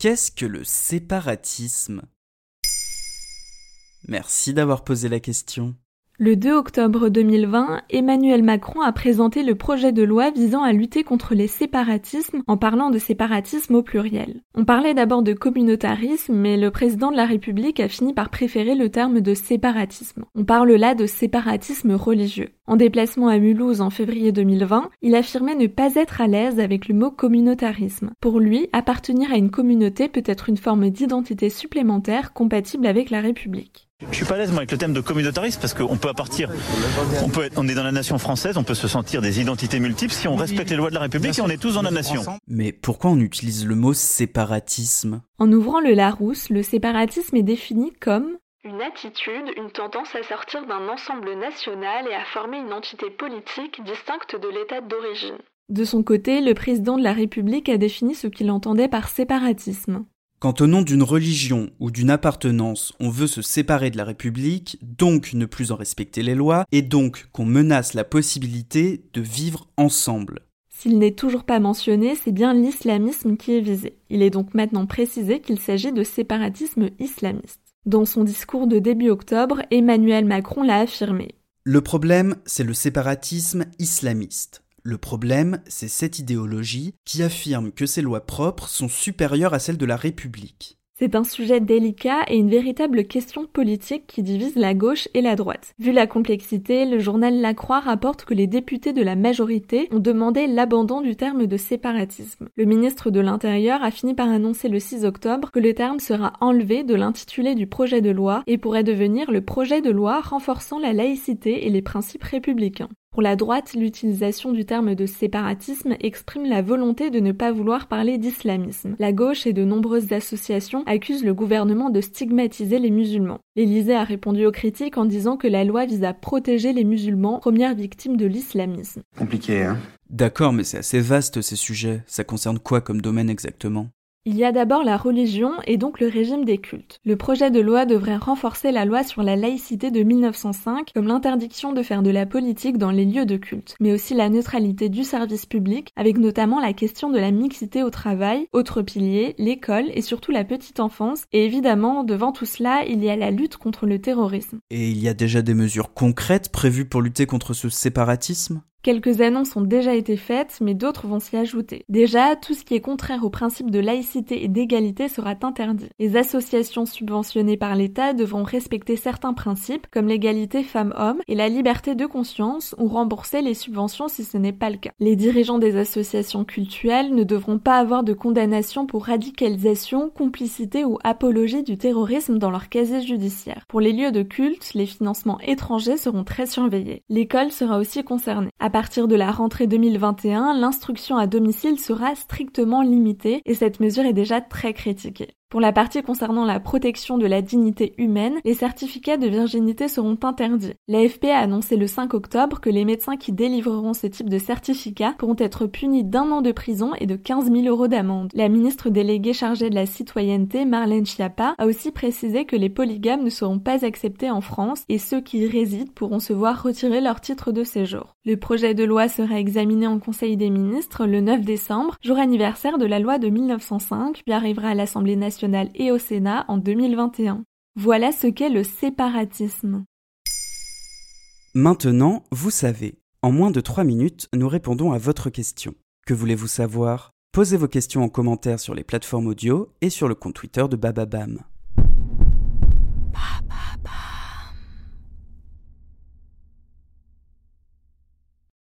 Qu'est-ce que le séparatisme? Merci d'avoir posé la question. Le 2 octobre 2020, Emmanuel Macron a présenté le projet de loi visant à lutter contre les séparatismes en parlant de séparatisme au pluriel. On parlait d'abord de communautarisme, mais le président de la République a fini par préférer le terme de séparatisme. On parle là de séparatisme religieux. En déplacement à Mulhouse en février 2020, il affirmait ne pas être à l'aise avec le mot communautarisme. Pour lui, appartenir à une communauté peut être une forme d'identité supplémentaire compatible avec la République. Je suis pas à l'aise moi avec le thème de communautarisme parce qu'on peut à partir, on peut être, on est dans la nation française, on peut se sentir des identités multiples si on respecte les lois de la République et on est tous dans la nation. Mais pourquoi on utilise le mot séparatisme? En ouvrant le Larousse, le séparatisme est défini comme une attitude, une tendance à sortir d'un ensemble national et à former une entité politique distincte de l'état d'origine. De son côté, le président de la République a défini ce qu'il entendait par séparatisme. Quand au nom d'une religion ou d'une appartenance, on veut se séparer de la République, donc ne plus en respecter les lois, et donc qu'on menace la possibilité de vivre ensemble. S'il n'est toujours pas mentionné, c'est bien l'islamisme qui est visé. Il est donc maintenant précisé qu'il s'agit de séparatisme islamiste. Dans son discours de début octobre, Emmanuel Macron l'a affirmé. Le problème, c'est le séparatisme islamiste. Le problème, c'est cette idéologie qui affirme que ses lois propres sont supérieures à celles de la République. C'est un sujet délicat et une véritable question politique qui divise la gauche et la droite. Vu la complexité, le journal La Croix rapporte que les députés de la majorité ont demandé l'abandon du terme de séparatisme. Le ministre de l'Intérieur a fini par annoncer le 6 octobre que le terme sera enlevé de l'intitulé du projet de loi et pourrait devenir le projet de loi renforçant la laïcité et les principes républicains. Pour la droite, l'utilisation du terme de séparatisme exprime la volonté de ne pas vouloir parler d'islamisme. La gauche et de nombreuses associations accusent le gouvernement de stigmatiser les musulmans. L'Élysée a répondu aux critiques en disant que la loi vise à protéger les musulmans, premières victimes de l'islamisme. Compliqué, hein? D'accord, mais c'est assez vaste ces sujets. Ça concerne quoi comme domaine exactement? Il y a d'abord la religion et donc le régime des cultes. Le projet de loi devrait renforcer la loi sur la laïcité de 1905 comme l'interdiction de faire de la politique dans les lieux de culte, mais aussi la neutralité du service public avec notamment la question de la mixité au travail, autre pilier, l'école et surtout la petite enfance et évidemment devant tout cela il y a la lutte contre le terrorisme. Et il y a déjà des mesures concrètes prévues pour lutter contre ce séparatisme? Quelques annonces ont déjà été faites, mais d'autres vont s'y ajouter. Déjà, tout ce qui est contraire au principe de laïcité et d'égalité sera interdit. Les associations subventionnées par l'État devront respecter certains principes, comme l'égalité femmes-hommes et la liberté de conscience, ou rembourser les subventions si ce n'est pas le cas. Les dirigeants des associations cultuelles ne devront pas avoir de condamnation pour radicalisation, complicité ou apologie du terrorisme dans leur casier judiciaire. Pour les lieux de culte, les financements étrangers seront très surveillés. L'école sera aussi concernée. Partir de la rentrée 2021, l'instruction à domicile sera strictement limitée et cette mesure est déjà très critiquée. Pour la partie concernant la protection de la dignité humaine, les certificats de virginité seront interdits. L'AFP a annoncé le 5 octobre que les médecins qui délivreront ce type de certificat pourront être punis d'un an de prison et de 15 000 euros d'amende. La ministre déléguée chargée de la citoyenneté, Marlène Schiappa, a aussi précisé que les polygames ne seront pas acceptés en France et ceux qui y résident pourront se voir retirer leur titre de séjour. Le projet de loi sera examiné en Conseil des ministres le 9 décembre, jour anniversaire de la loi de 1905, puis arrivera à l'Assemblée et au Sénat en 2021. Voilà ce qu'est le séparatisme. Maintenant, vous savez. En moins de 3 minutes, nous répondons à votre question. Que voulez-vous savoir? Posez vos questions en commentaire sur les plateformes audio et sur le compte Twitter de Bababam.